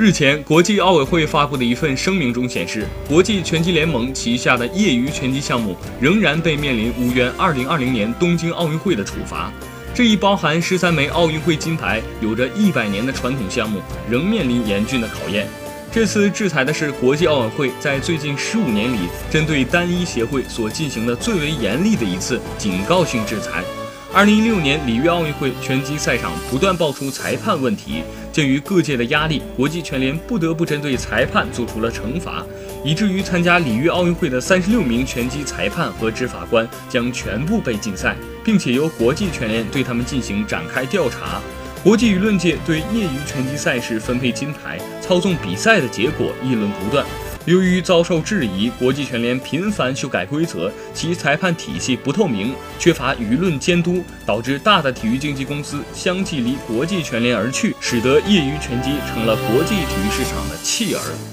日前，国际奥委会发布的一份声明中显示，国际拳击联盟旗下的业余拳击项目仍然被面临无缘2020年东京奥运会的处罚。这一包含十三枚奥运会金牌、有着一百年的传统项目，仍面临严峻的考验。这次制裁的是国际奥委会在最近十五年里针对单一协会所进行的最为严厉的一次警告性制裁。二零一六年里约奥运会拳击赛场不断爆出裁判问题，鉴于各界的压力，国际拳联不得不针对裁判做出了惩罚，以至于参加里约奥运会的三十六名拳击裁判和执法官将全部被禁赛，并且由国际拳联对他们进行展开调查。国际舆论界对业余拳击赛事分配金牌、操纵比赛的结果议论不断。由于遭受质疑，国际拳联频繁修改规则，其裁判体系不透明，缺乏舆论监督，导致大的体育经纪公司相继离国际拳联而去，使得业余拳击成了国际体育市场的弃儿。